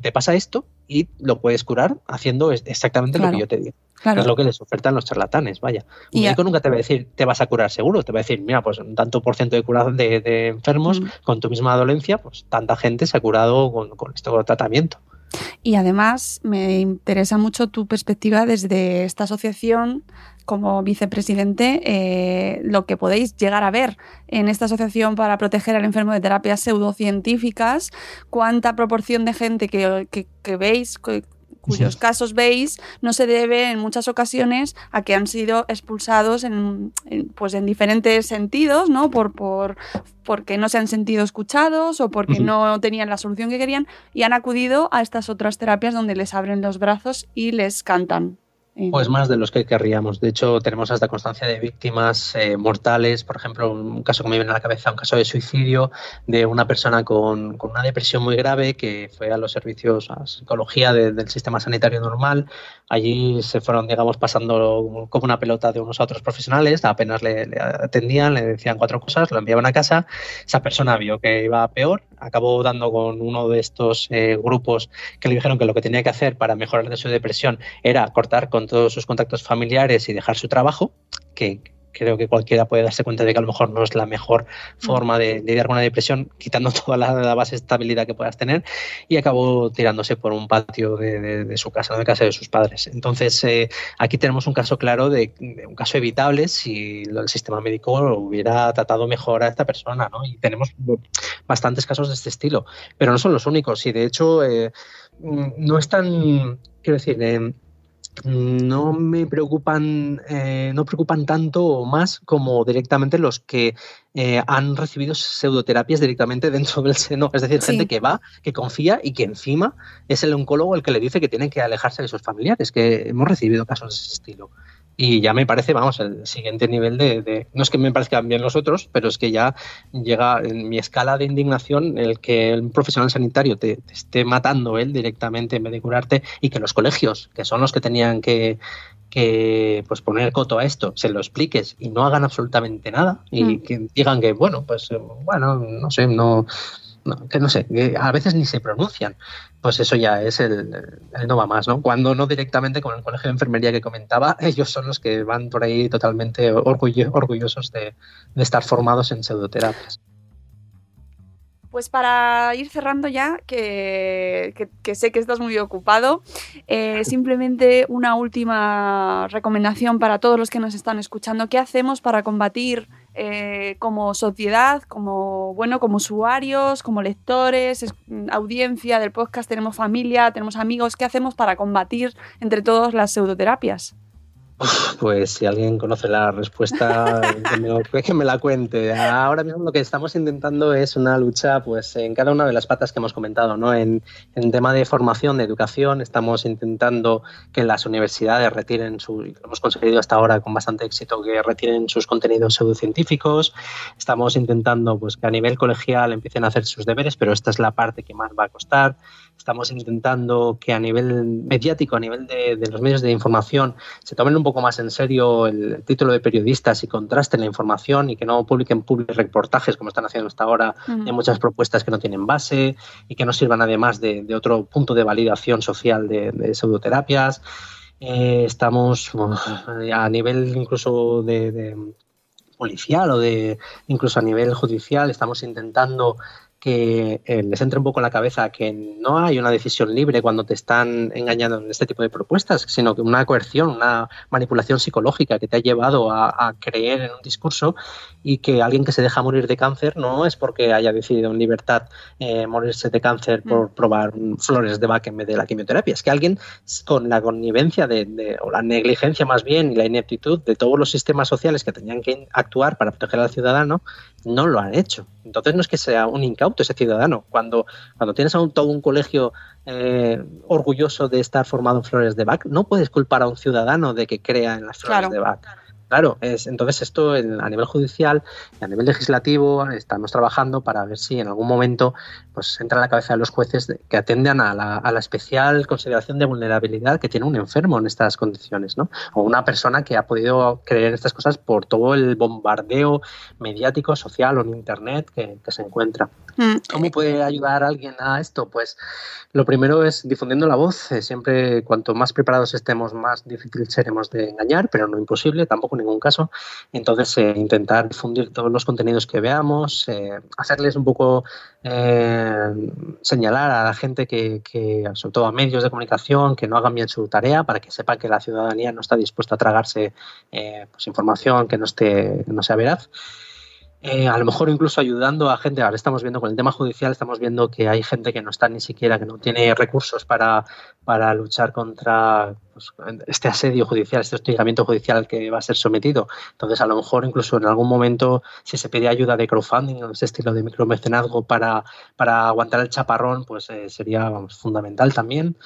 te pasa esto y lo puedes curar haciendo exactamente lo que yo te digo. Es lo que les ofertan los charlatanes, vaya. Un médico nunca te va a decir, te vas a curar seguro, te va a decir, mira, pues un tanto por ciento de, cura de, enfermos con tu misma dolencia, pues tanta gente se ha curado con, con este tratamiento. Y además me interesa mucho tu perspectiva desde esta asociación como vicepresidente, eh, lo que podéis llegar a ver en esta asociación para proteger al enfermo de terapias pseudocientíficas, cuánta proporción de gente que, que veis, cuyos casos veis no se debe en muchas ocasiones a que han sido expulsados en, pues en diferentes sentidos, ¿no? Por, por, porque no se han sentido escuchados o porque no tenían la solución que querían y han acudido a estas otras terapias donde les abren los brazos y les cantan. Pues más de los que querríamos. De hecho, tenemos hasta constancia de víctimas eh, mortales, por ejemplo, un caso que me viene a la cabeza, un caso de suicidio de una persona con, una depresión muy grave que fue a los servicios, a psicología del sistema sanitario normal. Allí se fueron, digamos, pasando como una pelota de unos a otros profesionales, apenas le, atendían, le decían cuatro cosas, lo enviaban a casa. Esa persona vio que iba peor, acabó dando con uno de estos eh, grupos que le dijeron que lo que tenía que hacer para mejorar de su depresión era cortar con todos sus contactos familiares y dejar su trabajo, que creo que cualquiera puede darse cuenta de que a lo mejor no es la mejor forma de, lidiar con una depresión, quitando toda la, base de estabilidad que puedas tener, y acabó tirándose por un patio de, su casa, de casa de sus padres. Entonces, eh, aquí tenemos un caso claro de, un caso evitable si el sistema médico hubiera tratado mejor a esta persona, ¿no? Y tenemos bastantes casos de este estilo, pero no son los únicos, y de hecho eh, no es tan, quiero decir, eh, no me preocupan, eh, no preocupan tanto o más como directamente los que eh, han recibido pseudoterapias directamente dentro del seno. Es decir, gente que va, que confía y que encima es el oncólogo el que le dice que tienen que alejarse de sus familiares, que hemos recibido casos de ese estilo. Y ya me parece, vamos, el siguiente nivel de, No es que me parezcan bien los otros, pero es que ya llega en mi escala de indignación el que el profesional sanitario te, esté matando él directamente en vez de curarte y que los colegios, que son los que tenían que, que pues poner coto a esto, se lo expliques y no hagan absolutamente nada y mm. que digan que, bueno, pues, bueno, no sé, no que no sé, que a veces ni se pronuncian, pues eso ya es el, no va más, ¿no? Cuando no directamente con el colegio de enfermería que comentaba, ellos son los que van por ahí totalmente orgullosos de, estar formados en pseudoterapias. Pues para ir cerrando ya, que, sé que estás muy ocupado, eh, simplemente una última recomendación para todos los que nos están escuchando. ¿Qué hacemos para combatir eh, como sociedad, como, bueno, como usuarios, como lectores, audiencia del podcast, tenemos familia, tenemos amigos, ¿qué hacemos para combatir entre todos las pseudoterapias? Pues si alguien conoce la respuesta, que me, la cuente. Ahora mismo lo que estamos intentando es una lucha pues, en cada una de las patas que hemos comentado. ¿no? En, en tema de formación, de educación, estamos intentando que las universidades retiren su, lo hemos conseguido hasta ahora con bastante éxito, que retiren sus contenidos pseudocientíficos. Estamos intentando pues, que a nivel colegial empiecen a hacer sus deberes, pero esta es la parte que más va a costar. Estamos intentando que a nivel mediático, a nivel de, de los medios de información, se tomen un poco más en serio el título de periodistas y contrasten la información y que no publiquen reportajes como están haciendo hasta ahora en muchas propuestas que no tienen base y que no sirvan además de, otro punto de validación social de, pseudoterapias. Eh, estamos a nivel incluso de, policial o de incluso a nivel judicial estamos intentando que eh, les entre un poco en la cabeza que no hay una decisión libre cuando te están engañando en este tipo de propuestas, sino que una coerción, una manipulación psicológica que te ha llevado a, creer en un discurso y que alguien que se deja morir de cáncer no es porque haya decidido en libertad eh, morirse de cáncer por mm. probar flores de Bach en vez de la quimioterapia. Es que alguien con la connivencia de, o la negligencia más bien y la ineptitud de todos los sistemas sociales que tenían que actuar para proteger al ciudadano no lo han hecho. Entonces no es que sea un incauto ese ciudadano. Cuando, cuando tienes a un, todo un colegio eh, orgulloso de estar formado en flores de Bach, no puedes culpar a un ciudadano de que crea en las flores de Bach. Claro, es, entonces esto a nivel judicial y a nivel legislativo estamos trabajando para ver si en algún momento pues entra en la cabeza de los jueces que atiendan a la, especial consideración de vulnerabilidad que tiene un enfermo en estas condiciones, ¿no? O una persona que ha podido creer estas cosas por todo el bombardeo mediático, social o en internet que, se encuentra. ¿Cómo puede ayudar alguien a esto? Pues lo primero es difundiendo la voz. Eh, siempre cuanto más preparados estemos, más difícil seremos de engañar, pero no imposible, tampoco ningún caso. Entonces, eh, intentar difundir todos los contenidos que veamos, eh, hacerles un poco señalar a la gente que, sobre todo a medios de comunicación, que no hagan bien su tarea para que sepa que la ciudadanía no está dispuesta a tragarse pues, información que no, esté, no sea veraz. Eh, a lo mejor incluso ayudando a gente, ahora estamos viendo con el tema judicial, estamos viendo que hay gente que no está ni siquiera, que no tiene recursos para, para luchar contra pues, este asedio judicial, este hostigamiento judicial que va a ser sometido. Entonces, a lo mejor incluso en algún momento, si se pide ayuda de crowdfunding o ese estilo de micromecenazgo para, para aguantar el chaparrón, pues eh, sería fundamental también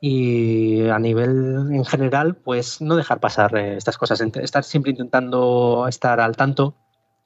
y a nivel en general, pues no dejar pasar eh, estas cosas, estar siempre intentando estar al tanto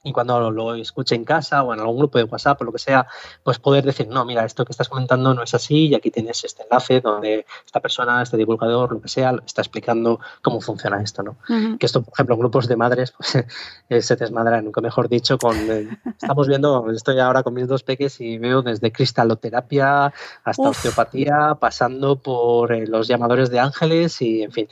y cuando lo escuche en casa o en algún grupo de WhatsApp o lo que sea, pues poder decir, no, mira, esto que estás comentando no es así y aquí tienes este enlace donde esta persona, este divulgador, lo que sea, está explicando cómo funciona esto, ¿no? Que esto, por ejemplo, en grupos de madres, pues se desmadra, nunca mejor dicho, con... Eh, estamos viendo, estoy ahora con mis dos peques y veo desde cristaloterapia hasta osteopatía, pasando por eh, los llamadores de ángeles y, en fin,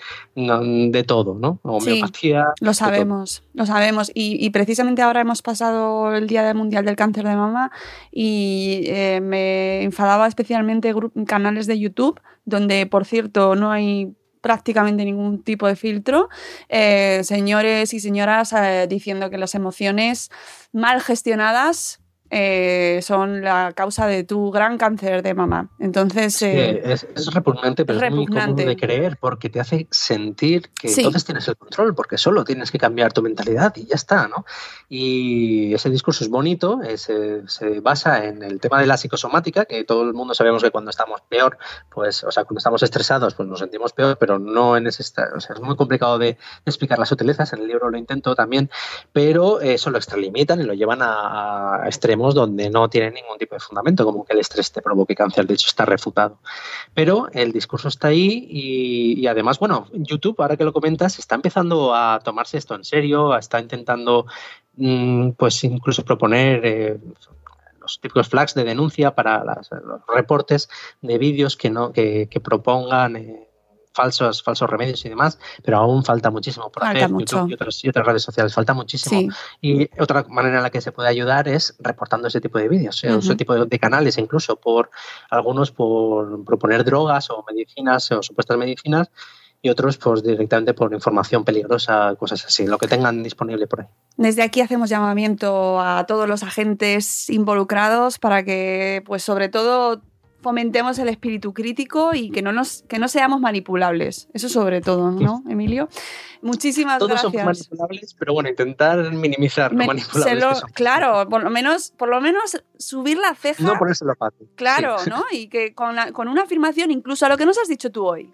de todo, ¿no? Homeopatía. lo sabemos, lo sabemos. y precisamente ahora hemos pasado el Día Mundial del Cáncer de Mama y eh, me enfadaba especialmente canales de YouTube, donde, por cierto, no hay prácticamente ningún tipo de filtro, eh, señores y señoras eh, diciendo que las emociones mal gestionadas eh, son la causa de tu gran cáncer de mama. Entonces. Eh, es, repugnante, pero es, muy cómodo de creer porque te hace sentir que entonces tienes el control, porque solo tienes que cambiar tu mentalidad y ya está, ¿no? Y ese discurso es bonito, se, basa en el tema de la psicosomática, que todo el mundo sabemos que cuando estamos peor, pues, o sea, cuando estamos estresados, pues nos sentimos peor, pero no en ese estado. O sea, es muy complicado de, explicar las sutilezas, en el libro lo intento también, pero eso lo extralimitan y lo llevan a, a extremos donde no tiene ningún tipo de fundamento, como que el estrés te provoque cáncer, de hecho está refutado. Pero el discurso está ahí y, además, bueno, YouTube, ahora que lo comentas, está empezando a tomarse esto en serio, está intentando, mm, pues incluso proponer... Eh, los típicos flags de denuncia para los reportes de vídeos que no que, propongan eh, falsos, falsos remedios y demás, pero aún falta muchísimo por hacer. YouTube y otras, y otras, redes sociales, falta muchísimo. Y otra manera en la que se puede ayudar es reportando ese tipo de vídeos, ese tipo de, canales, incluso por algunos por proponer drogas o medicinas o supuestas medicinas y otros pues directamente por información peligrosa, cosas así, lo que tengan disponible por ahí. Desde aquí hacemos llamamiento a todos los agentes involucrados para que pues sobre todo fomentemos el espíritu crítico y que no, nos, que no seamos manipulables. Eso sobre todo, ¿no, Emilio? Muchísimas gracias. Todos somos manipulables, pero bueno, intentar minimizar lo manipulables. claro, por lo, menos, por lo menos subir la ceja. No ponérselo fácil. Claro, ¿no? Y que con, con una afirmación, incluso a lo que nos has dicho tú hoy.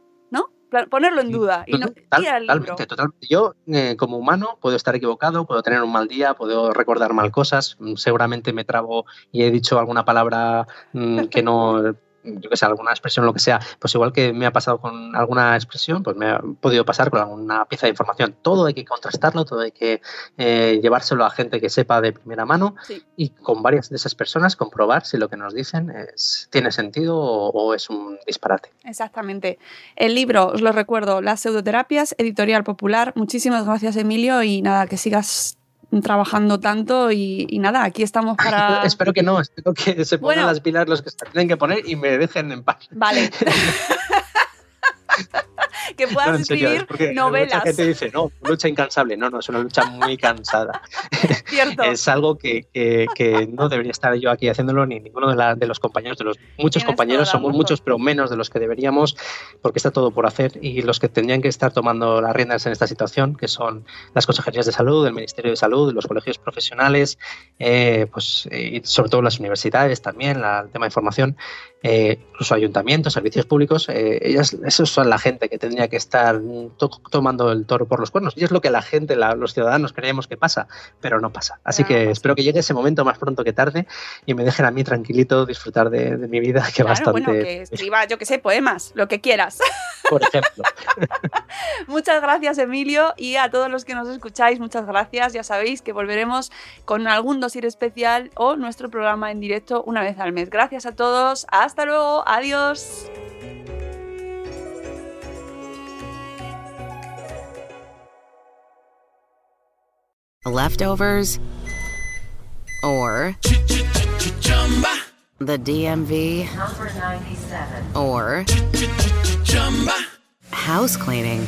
Ponerlo en duda y no totalmente, totalmente. Yo, eh, como humano, puedo estar equivocado, puedo tener un mal día, puedo recordar mal cosas, mm, seguramente me trabo y he dicho alguna palabra mm, que no yo que sé, alguna expresión, lo que sea, pues igual que me ha pasado con alguna expresión, pues me ha podido pasar con alguna pieza de información. Todo hay que contrastarlo, todo hay que eh, llevárselo a gente que sepa de primera mano y con varias de esas personas comprobar si lo que nos dicen es, tiene sentido o, o, es un disparate. Exactamente. El libro, os lo recuerdo, Las pseudoterapias, editorial popular. Muchísimas gracias, Emilio, y nada, que sigas trabajando tanto y, nada, aquí estamos para... espero que no, espero que se pongan las pilas los que se tienen que poner y me dejen en paz. Vale. que puedas escribir novelas. Mucha gente dice, no, lucha incansable. No, no, es una lucha muy cansada. Cierto. es algo que, que, no debería estar yo aquí haciéndolo, ni ninguno de, de los compañeros, de los muchos compañeros, somos muchos, pero menos de los que deberíamos, porque está todo por hacer. Y los que tendrían que estar tomando las riendas en esta situación, que son las consejerías de salud, el Ministerio de Salud, los colegios profesionales, eh, pues, y sobre todo las universidades también, la, el tema de formación, eh, incluso ayuntamientos, servicios públicos, eh, ellas, esos son la gente que tendría que estar tomando el toro por los cuernos. Y es lo que la gente, los ciudadanos creemos que pasa, pero no pasa. Así que espero que llegue ese momento más pronto que tarde y me dejen a mí tranquilito disfrutar de, mi vida, que bastante. Bueno, que escriba, yo que sé, poemas, lo que quieras. Por ejemplo. muchas gracias, Emilio, y a todos los que nos escucháis, muchas gracias. Ya sabéis que volveremos con algún dossier especial o nuestro programa en directo una vez al mes. Gracias a todos. Hasta luego. Adiós. Leftovers or the DMV or house cleaning